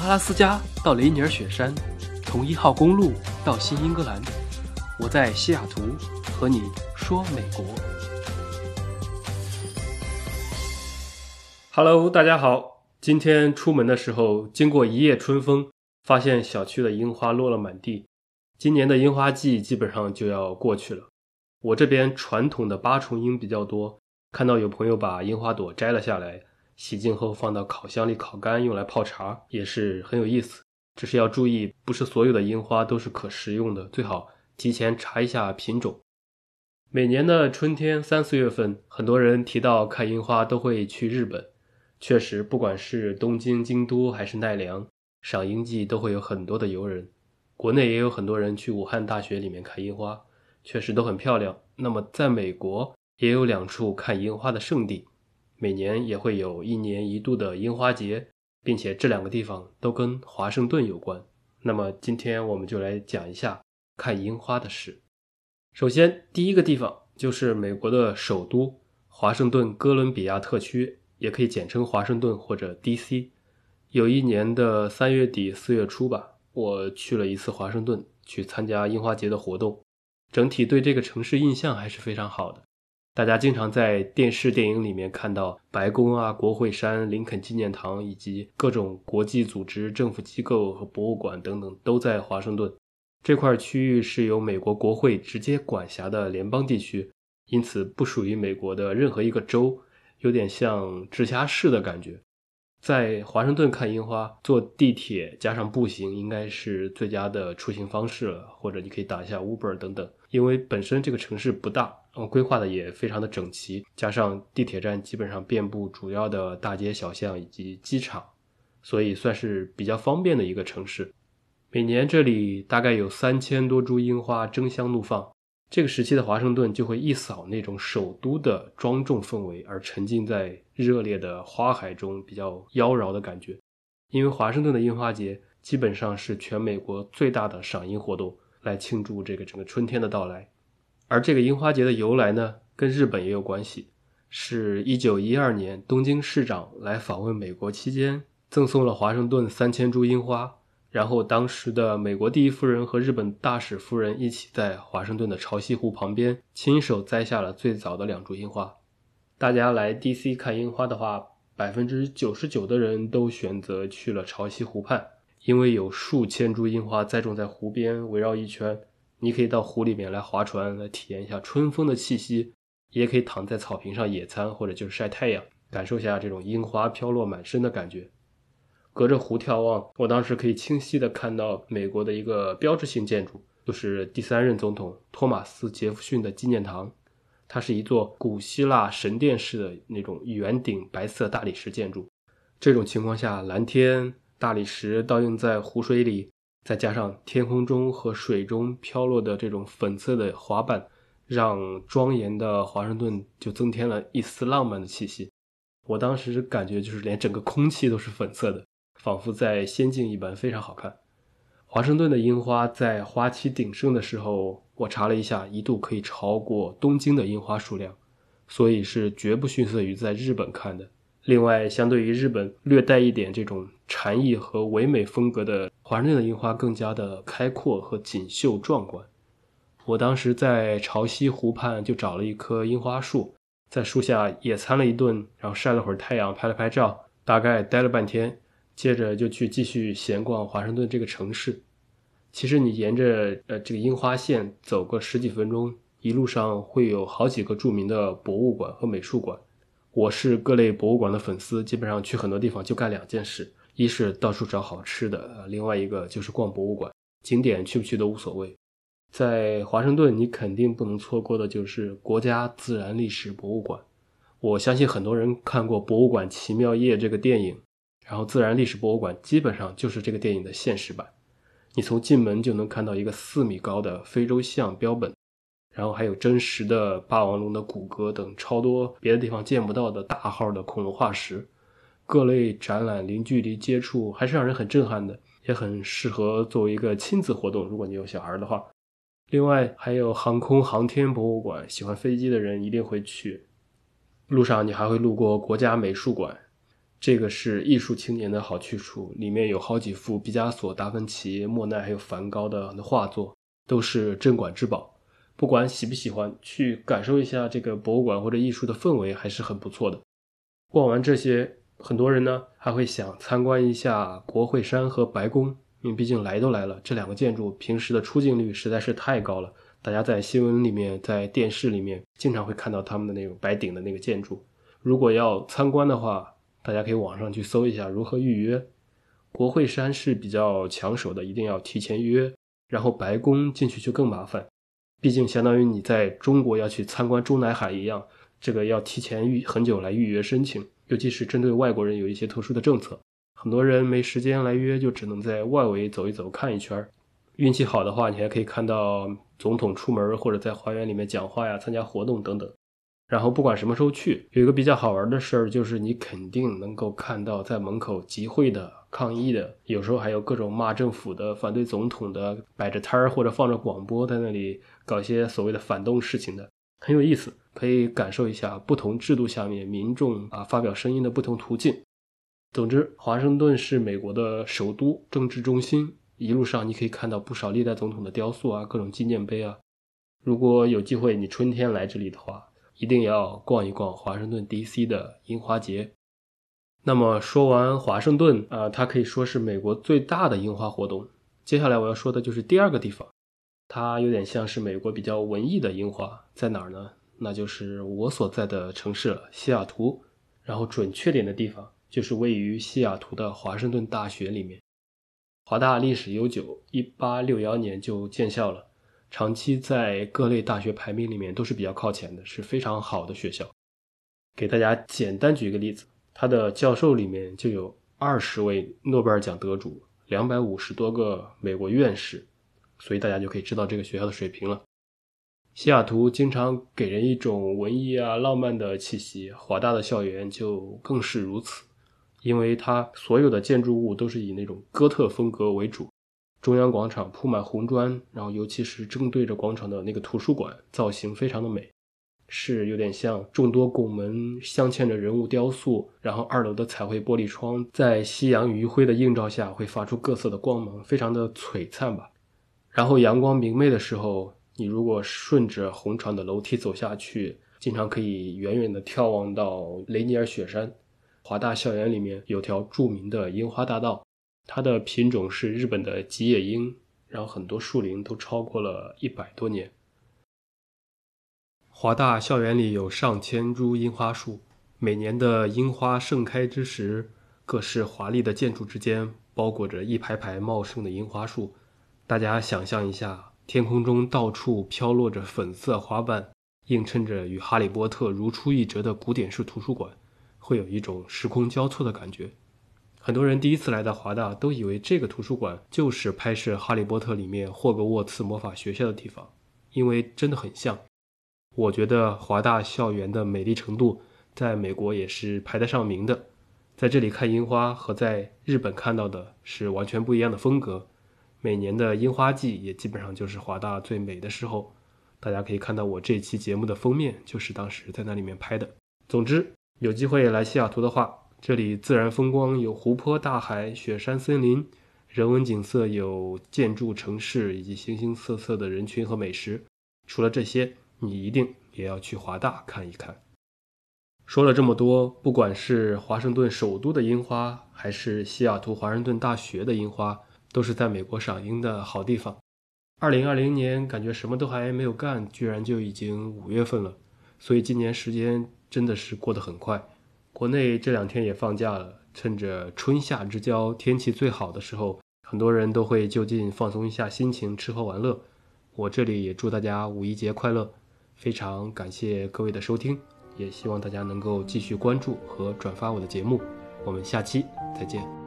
阿拉斯加到雷尼尔雪山，从一号公路到新英格兰，我在西雅图和你说美国。Hello，大家好。今天出门的时候，经过一夜春风，发现小区的樱花落了满地。今年的樱花季基本上就要过去了。我这边传统的八重樱比较多，看到有朋友把樱花朵摘了下来。洗净后放到烤箱里烤干，用来泡茶也是很有意思。只是要注意，不是所有的樱花都是可食用的，最好提前查一下品种。每年的春天三四月份，很多人提到看樱花都会去日本。确实，不管是东京、京都还是奈良，赏樱季都会有很多的游人。国内也有很多人去武汉大学里面看樱花，确实都很漂亮。那么，在美国也有两处看樱花的圣地。每年也会有一年一度的樱花节，并且这两个地方都跟华盛顿有关。那么今天我们就来讲一下看樱花的事。首先，第一个地方就是美国的首都华盛顿哥伦比亚特区，也可以简称华盛顿或者 D.C。有一年的三月底四月初吧，我去了一次华盛顿，去参加樱花节的活动，整体对这个城市印象还是非常好的。大家经常在电视、电影里面看到白宫啊、国会山、林肯纪念堂以及各种国际组织、政府机构和博物馆等等都在华盛顿这块区域，是由美国国会直接管辖的联邦地区，因此不属于美国的任何一个州，有点像直辖市的感觉。在华盛顿看樱花，坐地铁加上步行应该是最佳的出行方式了，或者你可以打一下 Uber 等等。因为本身这个城市不大，嗯，规划的也非常的整齐，加上地铁站基本上遍布主要的大街小巷以及机场，所以算是比较方便的一个城市。每年这里大概有三千多株樱花争相怒放，这个时期的华盛顿就会一扫那种首都的庄重氛围，而沉浸在热烈的花海中，比较妖娆的感觉。因为华盛顿的樱花节基本上是全美国最大的赏樱活动。来庆祝这个整个春天的到来，而这个樱花节的由来呢，跟日本也有关系。是一九一二年东京市长来访问美国期间，赠送了华盛顿三千株樱花，然后当时的美国第一夫人和日本大使夫人一起在华盛顿的潮汐湖旁边亲手栽下了最早的两株樱花。大家来 D.C. 看樱花的话，百分之九十九的人都选择去了潮汐湖畔。因为有数千株樱花栽种在湖边，围绕一圈，你可以到湖里面来划船，来体验一下春风的气息；也可以躺在草坪上野餐，或者就是晒太阳，感受一下这种樱花飘落满身的感觉。隔着湖眺望，我当时可以清晰的看到美国的一个标志性建筑，就是第三任总统托马斯·杰弗逊的纪念堂。它是一座古希腊神殿式的那种圆顶白色大理石建筑。这种情况下，蓝天。大理石倒映在湖水里，再加上天空中和水中飘落的这种粉色的花瓣，让庄严的华盛顿就增添了一丝浪漫的气息。我当时感觉就是连整个空气都是粉色的，仿佛在仙境一般，非常好看。华盛顿的樱花在花期鼎盛的时候，我查了一下，一度可以超过东京的樱花数量，所以是绝不逊色于在日本看的。另外，相对于日本略带一点这种禅意和唯美风格的华盛顿的樱花，更加的开阔和锦绣壮观。我当时在潮汐湖畔就找了一棵樱花树，在树下野餐了一顿，然后晒了会儿太阳，拍了拍照，大概待了半天，接着就去继续闲逛华盛顿这个城市。其实你沿着呃这个樱花线走个十几分钟，一路上会有好几个著名的博物馆和美术馆。我是各类博物馆的粉丝，基本上去很多地方就干两件事：一是到处找好吃的，另外一个就是逛博物馆。景点去不去都无所谓。在华盛顿，你肯定不能错过的就是国家自然历史博物馆。我相信很多人看过《博物馆奇妙夜》这个电影，然后自然历史博物馆基本上就是这个电影的现实版。你从进门就能看到一个四米高的非洲象标本。然后还有真实的霸王龙的骨骼等超多别的地方见不到的大号的恐龙化石，各类展览零距离接触还是让人很震撼的，也很适合作为一个亲子活动。如果你有小孩的话，另外还有航空航天博物馆，喜欢飞机的人一定会去。路上你还会路过国家美术馆，这个是艺术青年的好去处，里面有好几幅毕加索、达芬奇、莫奈还有梵高的画作，都是镇馆之宝。不管喜不喜欢，去感受一下这个博物馆或者艺术的氛围，还是很不错的。逛完这些，很多人呢还会想参观一下国会山和白宫，因为毕竟来都来了，这两个建筑平时的出镜率实在是太高了。大家在新闻里面、在电视里面经常会看到他们的那种白顶的那个建筑。如果要参观的话，大家可以网上去搜一下如何预约。国会山是比较抢手的，一定要提前预约。然后白宫进去就更麻烦，毕竟相当于你在中国要去参观中南海一样，这个要提前预很久来预约申请，尤其是针对外国人有一些特殊的政策，很多人没时间来约，就只能在外围走一走看一圈。运气好的话，你还可以看到总统出门或者在花园里面讲话呀、参加活动等等。然后不管什么时候去，有一个比较好玩的事儿，就是你肯定能够看到在门口集会的、抗议的，有时候还有各种骂政府的、反对总统的，摆着摊儿或者放着广播在那里搞一些所谓的反动事情的，很有意思，可以感受一下不同制度下面民众啊发表声音的不同途径。总之，华盛顿是美国的首都、政治中心，一路上你可以看到不少历代总统的雕塑啊、各种纪念碑啊。如果有机会你春天来这里的话，一定要逛一逛华盛顿 D.C. 的樱花节。那么说完华盛顿啊，它可以说是美国最大的樱花活动。接下来我要说的就是第二个地方，它有点像是美国比较文艺的樱花，在哪儿呢？那就是我所在的城市了，西雅图。然后准确点的地方就是位于西雅图的华盛顿大学里面。华大历史悠久，一八六幺年就建校了。长期在各类大学排名里面都是比较靠前的，是非常好的学校。给大家简单举一个例子，他的教授里面就有二十位诺贝尔奖得主，两百五十多个美国院士，所以大家就可以知道这个学校的水平了。西雅图经常给人一种文艺啊、浪漫的气息，华大的校园就更是如此，因为它所有的建筑物都是以那种哥特风格为主。中央广场铺满红砖，然后尤其是正对着广场的那个图书馆，造型非常的美，是有点像众多拱门镶嵌着人物雕塑，然后二楼的彩绘玻璃窗在夕阳余晖的映照下会发出各色的光芒，非常的璀璨吧。然后阳光明媚的时候，你如果顺着红场的楼梯走下去，经常可以远远的眺望到雷尼尔雪山。华大校园里面有条著名的樱花大道。它的品种是日本的吉野樱，然后很多树龄都超过了一百多年。华大校园里有上千株樱花树，每年的樱花盛开之时，各式华丽的建筑之间包裹着一排排茂盛的樱花树。大家想象一下，天空中到处飘落着粉色花瓣，映衬着与《哈利波特》如出一辙的古典式图书馆，会有一种时空交错的感觉。很多人第一次来到华大，都以为这个图书馆就是拍摄《哈利波特》里面霍格沃茨魔法学校的地方，因为真的很像。我觉得华大校园的美丽程度，在美国也是排得上名的。在这里看樱花和在日本看到的是完全不一样的风格。每年的樱花季也基本上就是华大最美的时候。大家可以看到我这期节目的封面就是当时在那里面拍的。总之，有机会来西雅图的话。这里自然风光有湖泊、大海、雪山、森林；人文景色有建筑、城市以及形形色色的人群和美食。除了这些，你一定也要去华大看一看。说了这么多，不管是华盛顿首都的樱花，还是西雅图华盛顿大学的樱花，都是在美国赏樱的好地方。二零二零年感觉什么都还没有干，居然就已经五月份了，所以今年时间真的是过得很快。国内这两天也放假了，趁着春夏之交，天气最好的时候，很多人都会就近放松一下心情，吃喝玩乐。我这里也祝大家五一节快乐！非常感谢各位的收听，也希望大家能够继续关注和转发我的节目。我们下期再见。